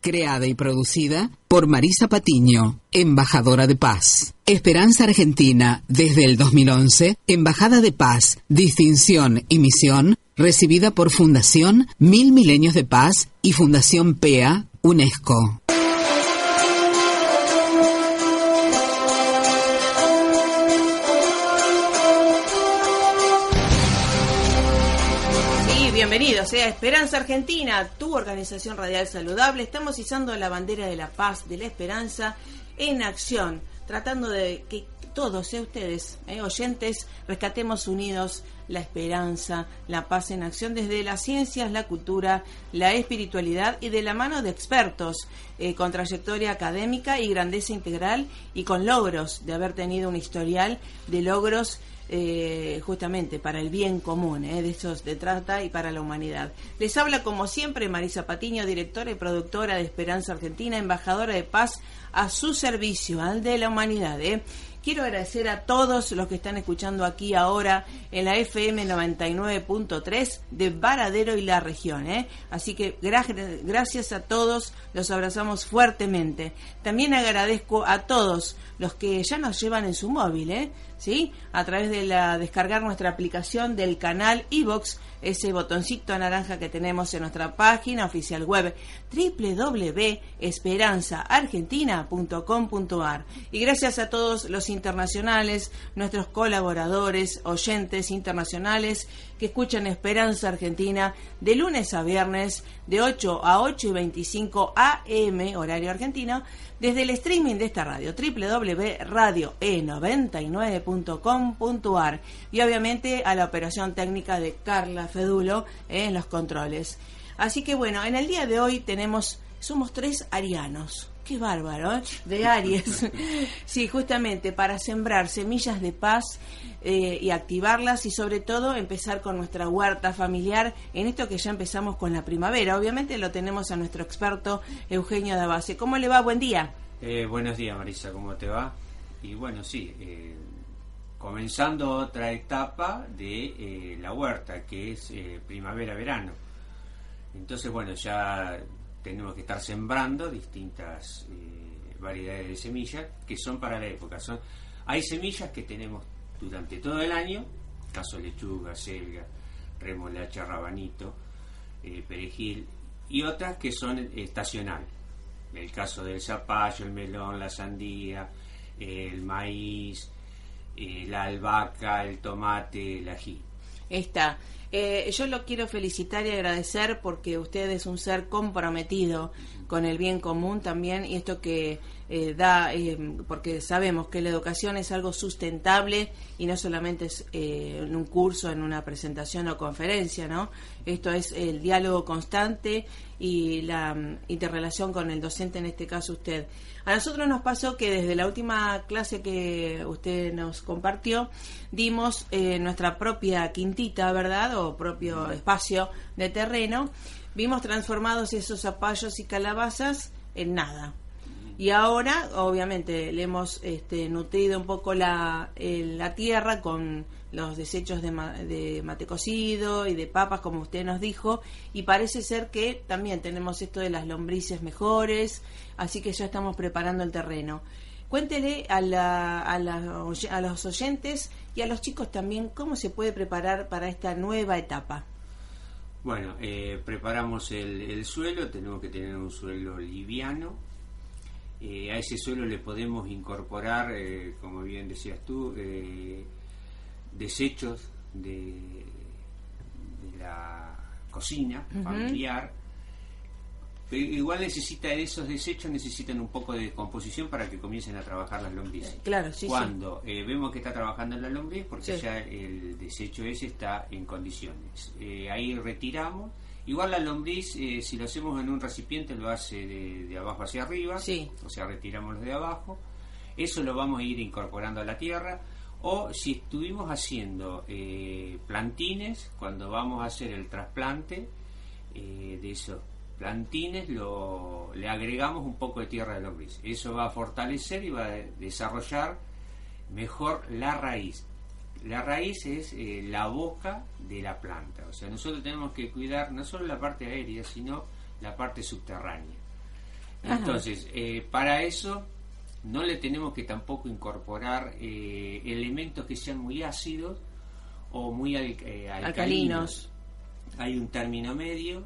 creada y producida por Marisa Patiño, embajadora de paz. Esperanza Argentina, desde el 2011, Embajada de Paz, Distinción y Misión, recibida por Fundación Mil Milenios de Paz y Fundación PEA, UNESCO. Bienvenidos a Esperanza Argentina, tu organización radial saludable. Estamos izando la bandera de la paz, de la esperanza en acción, tratando de que todos ustedes, eh, oyentes, rescatemos unidos la esperanza, la paz en acción desde las ciencias, la cultura, la espiritualidad y de la mano de expertos eh, con trayectoria académica y grandeza integral y con logros de haber tenido un historial de logros eh, justamente para el bien común, eh, de eso se trata y para la humanidad. Les habla como siempre Marisa Patiño, directora y productora de Esperanza Argentina, embajadora de paz a su servicio, al de la humanidad. Eh. Quiero agradecer a todos los que están escuchando aquí ahora en la FM 99.3 de Varadero y la región. ¿eh? Así que gracias a todos, los abrazamos fuertemente. También agradezco a todos los que ya nos llevan en su móvil, ¿eh? ¿Sí? A través de la descargar nuestra aplicación del canal iBox, ese botoncito naranja que tenemos en nuestra página oficial web www.esperanzaargentina.com.ar. Y gracias a todos los internacionales, nuestros colaboradores, oyentes internacionales que escuchan Esperanza Argentina de lunes a viernes de 8 a 8 y 25 AM, horario argentino, desde el streaming de esta radio, www.radioe99.com.ar y obviamente a la operación técnica de Carla Fedulo en los controles. Así que bueno, en el día de hoy tenemos, somos tres arianos. Qué bárbaro, ¿eh? De Aries. sí, justamente para sembrar semillas de paz eh, y activarlas y sobre todo empezar con nuestra huerta familiar en esto que ya empezamos con la primavera. Obviamente lo tenemos a nuestro experto Eugenio Dabase. ¿Cómo le va? Buen día. Eh, buenos días Marisa, ¿cómo te va? Y bueno, sí, eh, comenzando otra etapa de la huerta que es primavera-verano. Entonces, bueno, ya tenemos que estar sembrando distintas variedades de semillas que son para la época. Son, hay semillas que tenemos durante todo el año, caso lechuga, selga, remolacha, rabanito, eh, perejil, y otras que son estacionales. El caso del zapallo, el melón, la sandía, el maíz, eh, la albahaca, el tomate, el ají. Está. Eh, yo lo quiero felicitar y agradecer porque usted es un ser comprometido con el bien común también y esto que eh, da, eh, porque sabemos que la educación es algo sustentable y no solamente es eh, en un curso, en una presentación o conferencia, ¿no? Esto es el diálogo constante y la mm, interrelación con el docente, en este caso usted. A nosotros nos pasó que desde la última clase que usted nos compartió, dimos nuestra propia quintita, ¿verdad? O propio espacio de terreno. Vimos transformados esos zapallos y calabazas en nada y ahora, obviamente, le hemos este, nutrido un poco la, la tierra con los desechos de, de, mate cocido y de papas, como usted nos dijo, y parece ser que también tenemos esto de las lombrices mejores, así que ya estamos preparando el terreno. Cuéntele a, la, a, a los oyentes y a los chicos también cómo se puede preparar para esta nueva etapa. Bueno, eh, preparamos el, el, suelo, tenemos que tener un suelo liviano, Eh, a ese suelo le podemos incorporar, eh, como bien decías tú, eh, desechos de, de la cocina familiar. Pero igual necesita esos desechos necesitan un poco de composición para que comiencen a trabajar las lombrices. Claro, sí, Cuando vemos que está trabajando en la lombriz, porque ya el desecho ese está en condiciones. ahí retiramos Igual la lombriz, eh, si lo hacemos en un recipiente, lo hace de, abajo hacia arriba, o sea, retiramos de abajo. Eso lo vamos a ir incorporando a la tierra. O si estuvimos haciendo eh, plantines, cuando vamos a hacer el trasplante eh, de esos plantines, lo, le agregamos un poco de tierra de lombriz. Eso va a fortalecer y va a desarrollar mejor la raíz la raíz es eh, la boca de la planta. O sea, nosotros tenemos que cuidar no solo la parte aérea, sino la parte subterránea. Entonces, eh, para eso no le tenemos que tampoco incorporar eh, elementos que sean muy ácidos o muy alcalinos. Hay un término medio.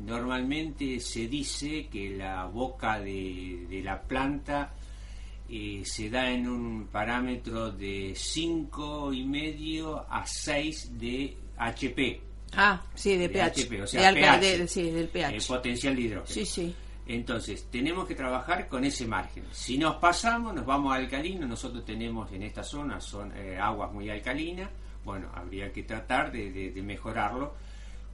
normalmente se dice que la boca de, de la planta se da en un parámetro de 5 y medio a 6 de HP. Ah, sí, de, pH. o sea, pH, sí, del pH. El potencial de hidrógeno. Sí, sí. Entonces, tenemos que trabajar con ese margen. Si nos pasamos, nos vamos a alcalino. Nosotros tenemos en esta zona son eh, aguas muy alcalinas. Bueno, habría que tratar de mejorarlo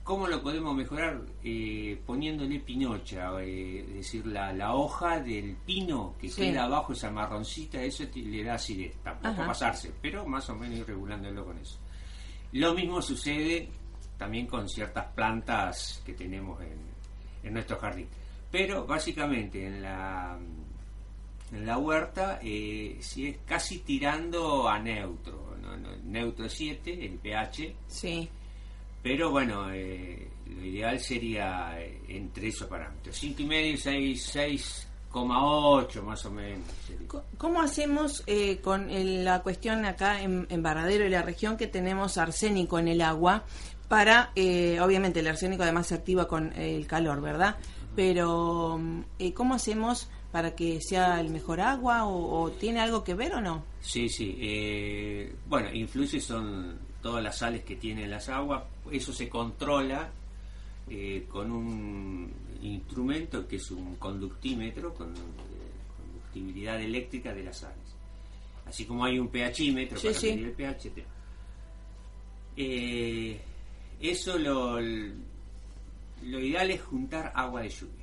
¿Cómo lo podemos mejorar? Eh, poniéndole pinocha, eh, es decir, la, hoja del pino que queda abajo, esa marroncita, eso le da acidez. Tampoco pasarse, pero más o menos ir regulándolo con eso. Lo mismo sucede también con ciertas plantas que tenemos en, nuestro jardín. Pero básicamente en la, en la huerta, eh, si es casi tirando a neutro, neutro 7, el pH. Sí pero bueno, eh, lo ideal sería eh, entre esos parámetros, 5 y medio, 6, 6,8 más o menos. ¿Cómo hacemos eh, con la cuestión acá en, en Varadero y la región que tenemos arsénico en el agua? Para, obviamente, el arsénico además se activa con el calor, ¿verdad? Pero, ¿cómo hacemos para que sea el mejor agua o, tiene algo que ver o no? Sí, sí. bueno, influye son todas las sales que tienen las aguas, eso se controla eh, con un instrumento que es un conductímetro con eh, conductibilidad eléctrica de las sales. Así como hay un pHímetro para medir el pH. Eh, eso lo, lo ideal es juntar agua de lluvia.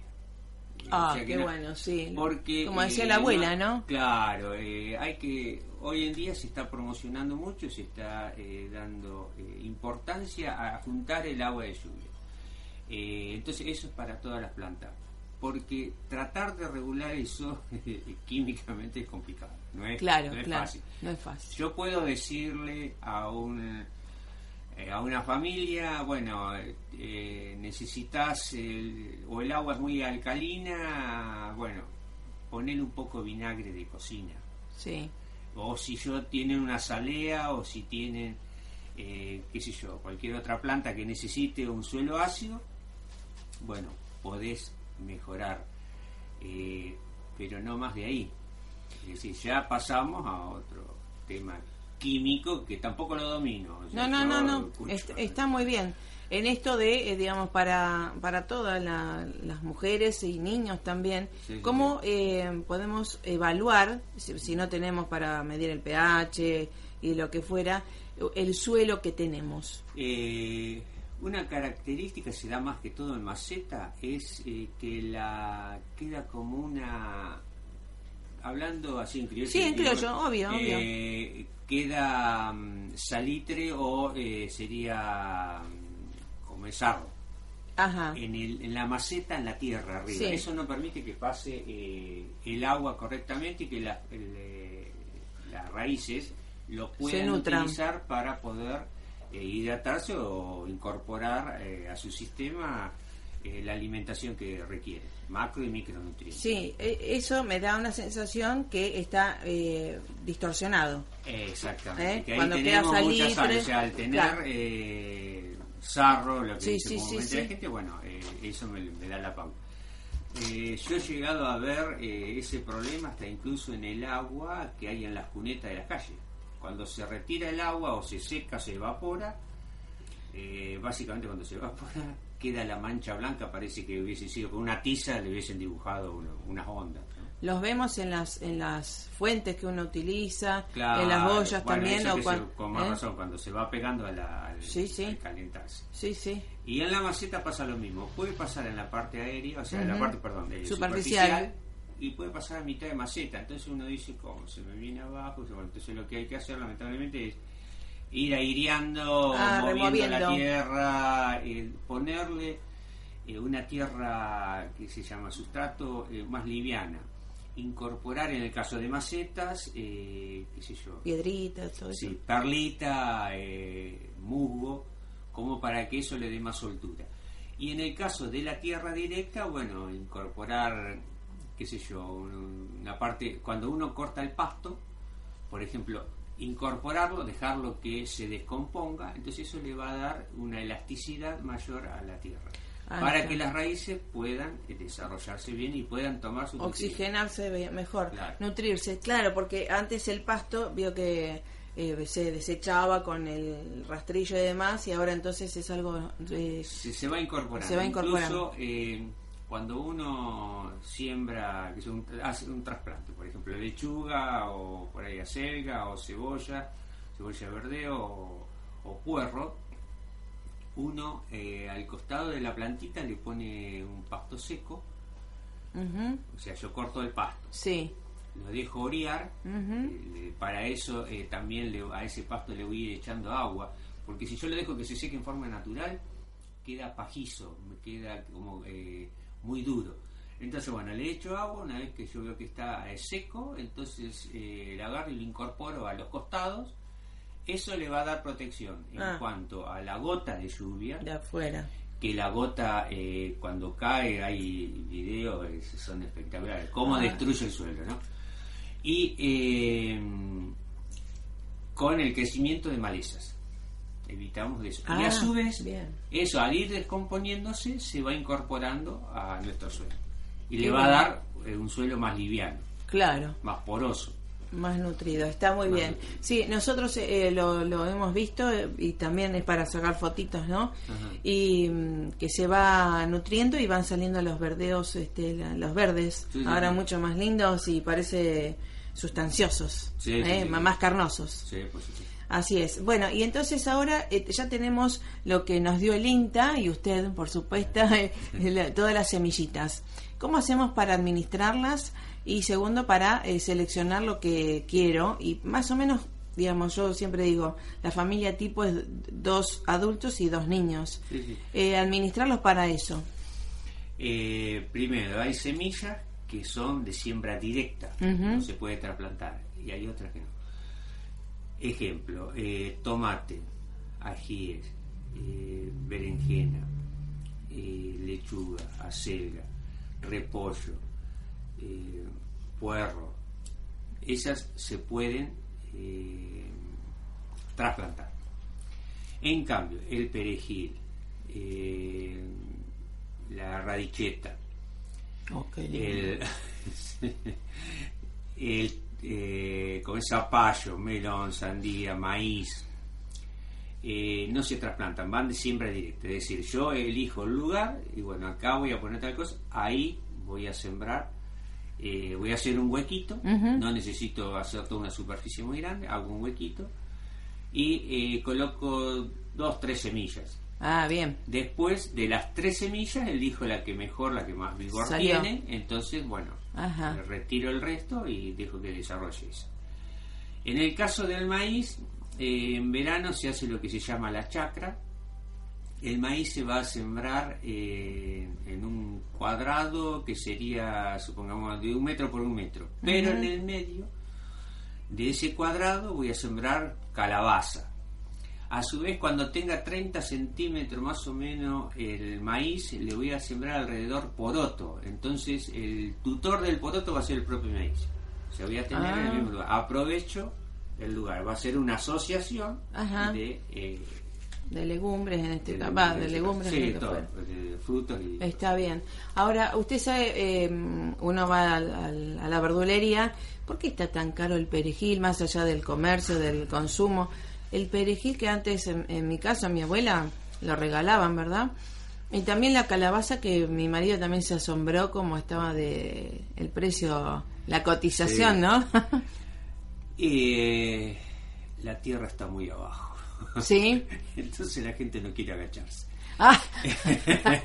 Ah, qué bueno, sí. Porque, Como decía la abuela, ¿no? Claro, hay que hoy en día se está promocionando mucho, se está eh, dando eh, importancia a juntar el agua de lluvia. Eh, entonces eso es para todas las plantas, porque tratar de regular eso químicamente es complicado, no es, claro, no es fácil. No es fácil. Yo puedo decirle a un a una familia, bueno, necesitas o el agua es muy alcalina, bueno, poner un poco de vinagre de cocina. Sí o si yo tienen una salea o si tienen, eh, qué sé yo, cualquier otra planta que necesite un suelo ácido, bueno, podés mejorar, eh, pero no más de ahí. Es decir, ya pasamos a otro tema químico que tampoco lo domino. no, no, no, no, está muy bien en esto de, eh, digamos, para, para todas las mujeres y niños también, ¿cómo eh, podemos evaluar, si, no tenemos para medir el pH y lo que fuera, el suelo que tenemos? Eh, una característica se da más que todo en maceta es que la queda como una hablando así en criollo. Sí, en criollo, obvio, obvio. Queda mm, salitre o sería comenzarlo. En, el, en la maceta, en la tierra arriba. Eso no permite que pase eh, el agua correctamente y que eh, las raíces lo puedan utilizar para poder eh, hidratarse o incorporar a su sistema la alimentación que requiere, macro y micronutrientes. Sí, e, eso me da una sensación que está distorsionado. Exactamente. Cuando tenemos muchas sales, al tener sarro, lo que dice la gente, bueno, eh, eso me, da la pauta. Eh, yo he llegado a ver eh, ese problema hasta incluso en el agua que hay en las cunetas de las calles. Cuando se retira el agua o se seca, se evapora, eh, básicamente cuando se evapora queda la mancha blanca, parece que hubiese sido con una tiza, le hubiesen dibujado uno- unas ondas. ¿no? Los vemos en las en las fuentes que uno utiliza, Claro, en las boyas bueno, también. O se- con más ¿eh? razón, cuando se va pegando a la, al, Sí, sí. al calentarse. Sí, sí. Y en la maceta pasa lo mismo. Puede pasar en la parte aérea, o sea, en la parte, perdón, de Superficial. y puede pasar a mitad de maceta. Entonces uno dice, ¿cómo? Se me viene abajo. Entonces lo que hay que hacer, lamentablemente, es ir aireando, Ah, moviendo la tierra, eh, ponerle eh, una tierra que se llama sustrato eh, más liviana. Incorporar, en el caso de macetas, eh, qué sé yo, Piedritas, todo eso. Perlita, musgo, como para que eso le dé más soltura. Y en el caso de la tierra directa, bueno, incorporar, qué sé yo, un- una parte, cuando uno corta el pasto, por ejemplo, incorporarlo, dejarlo que se descomponga, entonces eso le va a dar una elasticidad mayor a la tierra. Ah, para que las raíces puedan eh, desarrollarse bien y puedan tomar su. Oxigenarse mejor, Claro. nutrirse. Claro, porque antes el pasto vio que eh, se desechaba con el rastrillo y demás, y ahora entonces es algo. eh, se, se va incorporando. Se va incorporando. Incluso eh, cuando uno siembra, que sea un, hace un trasplante, por ejemplo, lechuga o por ahí acelga o cebolla, cebolla verde o, o puerro, uno eh, al costado de la plantita le pone un pasto seco, o sea, yo corto el pasto, Sí. lo dejo orear, eh, para eso eh, también le- a ese pasto le voy echando agua, porque si yo lo dejo que se seque en forma natural, queda pajizo, me queda como muy duro. Entonces, bueno, le echo agua, una vez que yo veo que está eh, seco, entonces eh, le agarro y lo incorporo a los costados. Eso le va a dar protección en Ah. cuanto a la gota de lluvia, De afuera. que la gota eh, cuando cae, hay videos, son espectaculares, cómo Ah. destruye el suelo, ¿no? Y eh, con el crecimiento de malezas. Evitamos eso. y Ah, a su vez, bien. eso al ir descomponiéndose se va incorporando a nuestro suelo. Y Qué le va a dar eh, un suelo más liviano, Claro. más poroso. Más nutrido, está muy Más bien. nutrido. Sí, nosotros eh, lo, lo hemos visto eh, y también es para sacar fotitos, ¿no? Ajá. Y mm, que se va nutriendo y van saliendo los verdeos, este, la- los verdes, Sí, ahora sí. mucho más lindos y parece sustanciosos, Sí, ¿eh? más carnosos. Sí, pues, sí. Así es. Bueno, y entonces ahora eh, ya tenemos lo que nos dio el INTA y usted, por supuesto, eh, la- todas las semillitas. ¿Cómo hacemos para administrarlas? Y segundo, para eh, seleccionar lo que quiero. Y más o menos, digamos, yo siempre digo, la familia tipo es dos adultos y dos niños. Sí, sí. Eh, administrarlos para eso. Eh, primero, hay semillas que son de siembra directa, no se puede trasplantar, y hay otras que no. Ejemplo, eh, tomate, ajíes, eh, berenjena, eh, lechuga, acelga, repollo, puerro. Esas se pueden trasplantar. En cambio, el perejil, la radicheta, el, el eh, con zapallo, melón, sandía, maíz, eh, no se trasplantan, van de siembra directa. Es decir, yo elijo el lugar y bueno, acá voy a poner tal cosa, ahí voy a sembrar, eh, voy a hacer un huequito, no necesito hacer toda una superficie muy grande, hago un huequito y eh, coloco dos, tres semillas. Ah, bien. Después de las tres semillas elijo la que mejor, la que más vigor Salió. tiene. Entonces, bueno, Ajá. le retiro el resto y dejo que desarrolle esa. En el caso del maíz, eh, en verano se hace lo que se llama la chacra. El maíz se va a sembrar eh, en un cuadrado que sería, supongamos, de un metro por un metro. Pero en el medio de ese cuadrado voy a sembrar calabaza. A su vez, cuando tenga 30 centímetros más o menos el maíz, le voy a sembrar alrededor poroto. Entonces, el tutor del poroto va a ser el propio maíz. O sea, voy a tener Ah. el mismo lugar. Aprovecho el lugar. Va a ser una asociación Ajá. de, eh, de legumbres en este De caso, legumbres, de legumbres sí, en este todo, de frutos y Está bien. Ahora, usted sabe, eh, uno va a la verdulería, ¿por qué está tan caro el perejil, más allá del comercio, del consumo? El perejil que antes, en, en mi caso, a mi abuela lo regalaban, ¿verdad? Y también la calabaza que mi marido también se asombró como estaba de el precio, la cotización, Sí. ¿no? Y eh, la tierra está muy abajo. sí. Entonces la gente no quiere agacharse. Ah,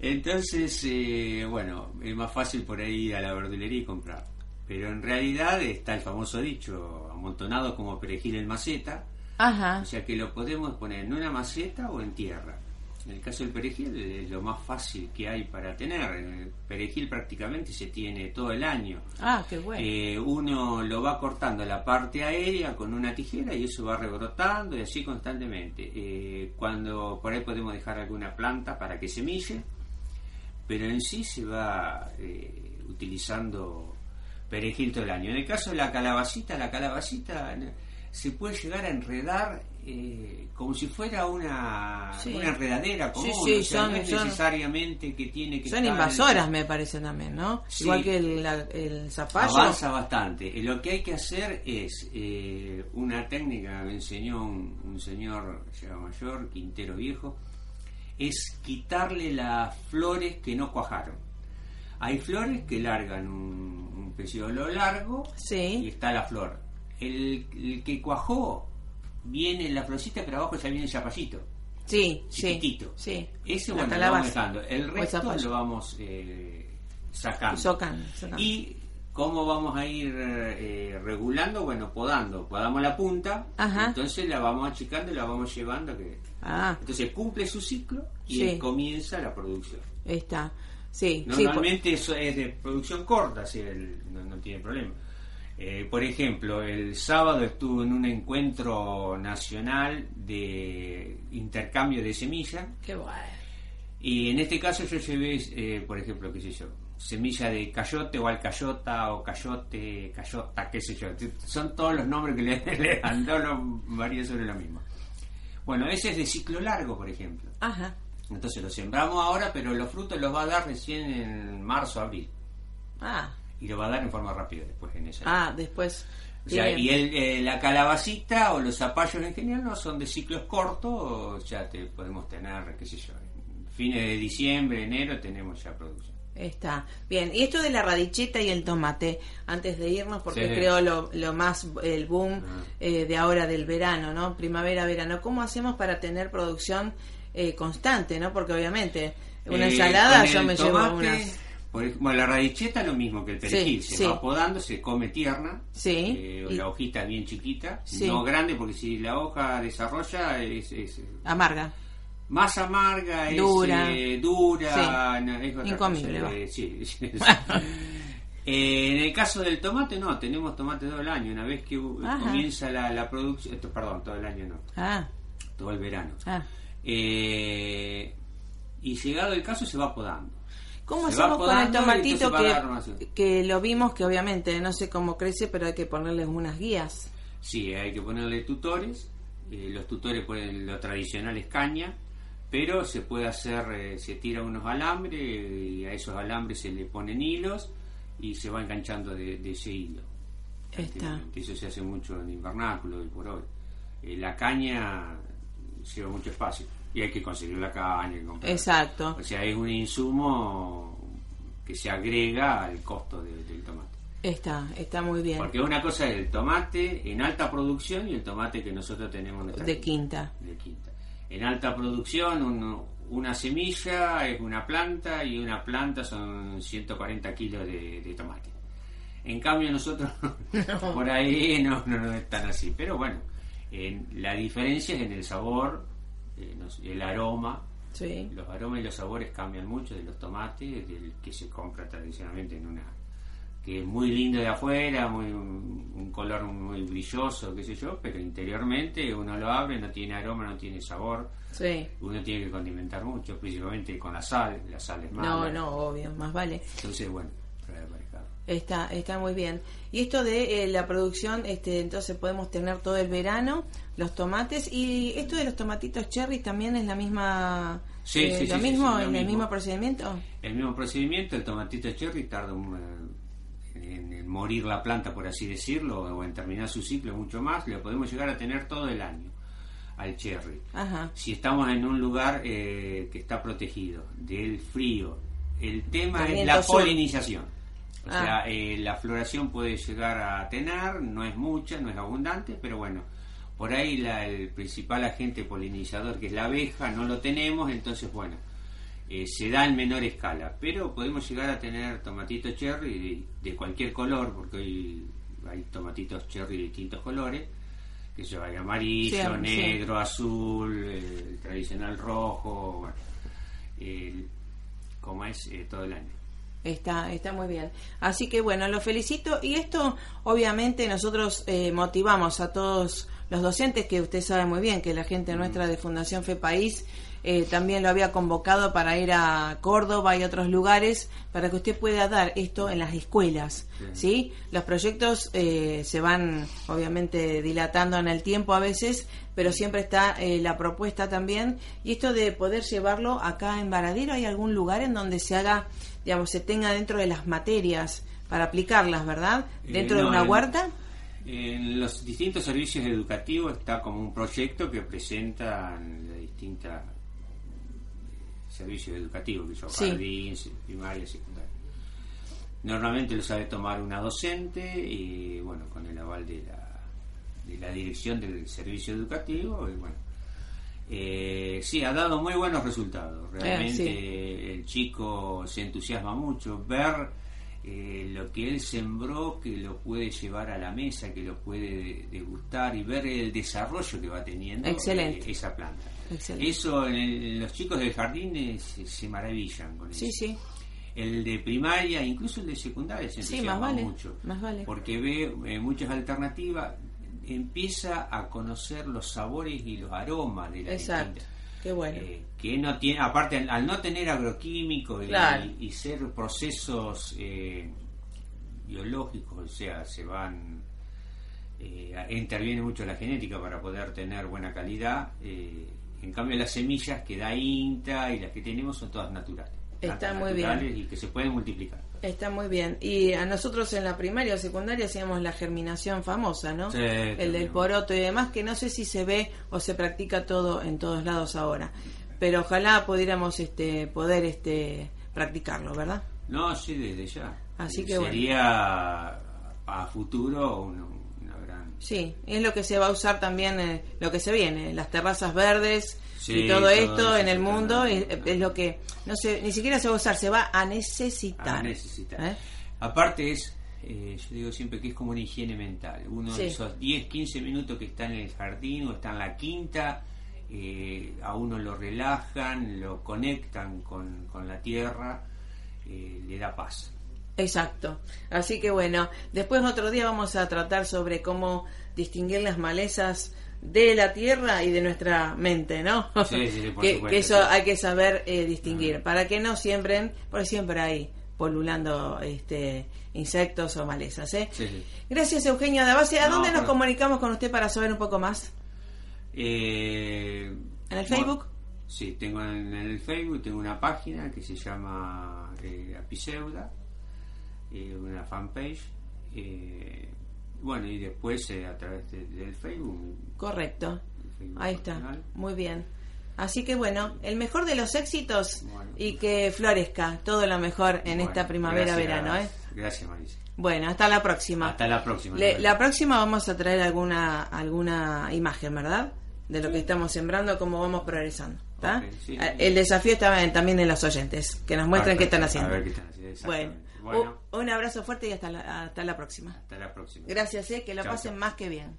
Entonces, eh, bueno, es más fácil por ahí ir a la verdulería y comprar. Pero en realidad está el famoso dicho, amontonado como perejil en maceta, ajá. o sea que lo podemos poner en una maceta o en tierra. En el caso del perejil es lo más fácil que hay para tener. El perejil prácticamente se tiene todo el año. Ah, qué bueno. Eh, uno lo va cortando la parte aérea con una tijera y eso va rebrotando y así constantemente. Eh, cuando por ahí podemos dejar alguna planta para que semille, pero en sí se va eh, utilizando perejil todo el año. En el caso de la calabacita, la calabacita eh, se puede llegar a enredar eh, como si fuera una, Sí. una enredadera común. sí, o sea, son- no es son- necesariamente que tiene que Son estar- invasoras, me parece también, ¿no? Igual que el, la- el zapallo. Avanza bastante. Lo que hay que hacer es eh, una técnica que me enseñó un, un señor ya mayor, Quintero Viejo, es quitarle las flores que no cuajaron. Hay flores que largan un, un peciolo largo y Sí. está la flor. El, el que cuajó viene la florcita, pero abajo ya viene el zapallito. Sí, sí. Chiquitito. Sí. Ese La bueno, lo vamos dejando. El resto lo vamos eh, sacando. ¿Y cómo vamos a ir eh, regulando? Bueno, podando. Podamos la punta, Ajá. entonces la vamos achicando y la vamos llevando. Que... Ah, Entonces cumple su ciclo y Sí. comienza la producción. está. Sí, sí. Normalmente eso es de producción corta, así el- no, no tiene problema. Eh, por ejemplo, el sábado estuve en un encuentro nacional de intercambio de semillas Qué bueno. y en este caso yo llevé, eh, por ejemplo, qué sé yo, semilla de cayote o alcayota o cayote, cayota, qué sé yo. Son todos los nombres que le, le los varía sobre lo mismo. Bueno, ese es de ciclo largo, por ejemplo. Ajá. Entonces lo sembramos ahora, pero los frutos los va a dar recién en marzo, abril. Ah, Y lo va a dar en forma rápida después en esa. ah, después. O sea, Bien. y el, eh, la calabacita o los zapallos en general no son de ciclos cortos, ya te podemos tener, qué sé yo, fines de diciembre, enero tenemos ya producción. Está. Bien, y esto de la radicheta y el tomate, antes de irnos, porque Sí. creo lo, lo más, el boom Ah. eh, de ahora del verano, ¿no? Primavera, verano. ¿Cómo hacemos para tener producción eh, constante, ¿no? Porque obviamente una Eh, ensalada yo me tomate, llevo unas... por bueno, la radicheta lo mismo que el perejil, Sí, se sí. va podando, se come tierna, Sí. eh, Y- la hojita bien chiquita, no grande, porque si la hoja desarrolla es, es Amarga. más amarga, es Dura. eh, dura, Sí. es Incomible, cosa, eh. Eh, en el caso del tomate, no, tenemos tomate todo el año. Una vez que Ajá. comienza la, la producción, perdón, todo el año no, Ah, todo el verano. ah. Eh, y llegado el caso se va podando. ¿Cómo Se hacemos con el tomatito que, que lo vimos que obviamente no sé cómo crece, pero hay que ponerles unas guías? Sí, hay que ponerle tutores. eh, los tutores ponen lo tradicional es caña, pero se puede hacer, eh, se tira unos alambres y a esos alambres se le ponen hilos y se va enganchando de, de ese hilo. Está. Eso se hace mucho en invernáculo y por hoy. Eh, la caña lleva mucho espacio y hay que conseguir la caña. hay que. Exacto. O sea, es un insumo que se agrega al costo de- del tomate. Está, está muy bien. Porque una cosa es el tomate en alta producción y el tomate que nosotros tenemos en De quinta. de quinta. En alta producción, una semilla es una planta y una planta son 140 kilos de, de tomate. En cambio, nosotros por ahí no, no, no es tan así. Pero bueno, en- la diferencia es en el sabor, eh, no sé, el aroma. Sí. Los aromas y los sabores cambian mucho de los tomates, del que se compra tradicionalmente en una que es muy lindo de afuera, muy un, un color muy brilloso, qué sé yo, pero interiormente uno lo abre, no tiene aroma, no tiene sabor, Sí. uno tiene que condimentar mucho, principalmente con la sal, la sal es mala. No, no, obvio, más vale. Entonces, bueno. Está, está muy bien. Y esto de eh, la producción, este, entonces podemos tener todo el verano los tomates y esto de los tomatitos cherry también es la misma, Sí, eh, sí, lo sí, mismo en el mismo. mismo procedimiento. El mismo procedimiento, el tomatito cherry tarda un, eh, en, en morir la planta, por así decirlo, o en terminar su ciclo mucho más. Lo podemos llegar a tener todo el año al cherry. Ajá. Si estamos en un lugar eh, que está protegido del frío, el tema es la polinización. O Ah. sea, eh, la floración puede llegar a tener, no es mucha, no es abundante, pero bueno, por ahí la- el principal agente polinizador, que es la abeja, no lo tenemos, entonces bueno, eh, se da en menor escala. Pero podemos llegar a tener tomatitos cherry de, de cualquier color, porque hoy hay tomatitos cherry de distintos colores, que yo hay amarillo, Sí, sí. negro, azul, el tradicional rojo, bueno, el- como es eh, todo el año. Está, está muy bien. Así que bueno, lo felicito. Y esto, obviamente, nosotros eh, motivamos a todos los docentes, que usted sabe muy bien que la gente nuestra de Fundación Fe País eh, también lo había convocado para ir a Córdoba y otros lugares para que usted pueda dar esto en las escuelas. ¿sí? Los proyectos eh, se van, obviamente, dilatando en el tiempo a veces, pero siempre está eh, la propuesta también. Y esto de poder llevarlo acá en Varadero, ¿hay algún lugar en donde se haga, digamos, se tenga dentro de las materias para aplicarlas, ¿verdad? Eh, Dentro de una huerta. En los distintos servicios educativos está como un proyecto que presentan las distintas servicios educativos, que son Sí. jardín, primaria, secundaria. Normalmente lo sabe tomar una docente y bueno, con el aval de la, de la dirección del servicio educativo y bueno. Eh, sí, ha dado muy buenos resultados. Realmente sí. el chico se entusiasma mucho. Ver eh, lo que él sembró, que lo puede llevar a la mesa, que lo puede degustar y ver el desarrollo que va teniendo Excelente. eh, esa planta. Excelente. Eso, en el- los chicos del jardín eh, se, maravillan con Sí, eso. sí. El de primaria, incluso el de secundaria, se Sí, entusiasma más vale, mucho. más vale. Porque ve eh, muchas alternativas, empieza a conocer los sabores y los aromas de la Exacto. Qué bueno. Eh, que no tiene, aparte al, al no tener agroquímicos y, Claro. y ser procesos eh, biológicos, o sea, se van, eh, interviene mucho la genética para poder tener buena calidad. eh, en cambio, las semillas que da INTA y las que tenemos son todas naturales. Está muy bien. Y que se pueden multiplicar. Está muy bien. Y a nosotros en la primaria o secundaria hacíamos la germinación famosa, ¿no? Sí, El del poroto y demás, que no sé si se ve o se practica todo en todos lados ahora. Pero ojalá pudiéramos este, poder este, practicarlo, ¿verdad? No, sí, desde ya. Así que bueno. Sería a futuro gran... Sí, es lo que se va a usar también, eh, lo que se viene, las terrazas verdes Sí, y todo, todo esto en el mundo es, lo que no se, ni siquiera se va a usar, se va a necesitar. a necesitar. ¿Eh? Aparte es, eh, yo digo siempre que es como una higiene mental. Uno Sí. de esos 10, 15 minutos que está en el jardín o está en la quinta, eh, a uno lo relajan, lo conectan con, con la tierra, le da paz. Exacto. Así que bueno, después otro día vamos a tratar sobre cómo distinguir las malezas de la tierra y de nuestra mente, ¿no? Sí, sí, sí, por que, supuesto, que eso hay que saber eh, distinguir, para que no siembren, porque siempre hay polulando este insectos o malezas, ¿eh? Sí, sí. Gracias Eugenio Dabase. ¿A No, dónde nos comunicamos con usted para saber un poco más? Eh, ¿En el bueno, Facebook? Sí, tengo en el Facebook, tengo una página que se llama eh, Apiceuda, eh, una fanpage. eh, bueno, y después eh, a través de- del Facebook. Correcto. Facebook Ahí está. Muy bien. Así que bueno, el mejor de los éxitos Bueno. y que florezca todo lo mejor en Bueno, esta primavera-verano, ¿eh? gracias- Marisa. Bueno, hasta la próxima. Hasta la próxima. Le- la próxima vamos a traer alguna alguna imagen, ¿verdad? De lo que estamos sembrando, cómo vamos progresando. Eh, El desafío está en- también en los oyentes, que nos muestren qué están haciendo. A ver qué están haciendo. Bueno. Bueno, un abrazo fuerte y hasta la, hasta la próxima. hasta la próxima. Gracias, eh, que lo Chao, pasen chao. más que bien.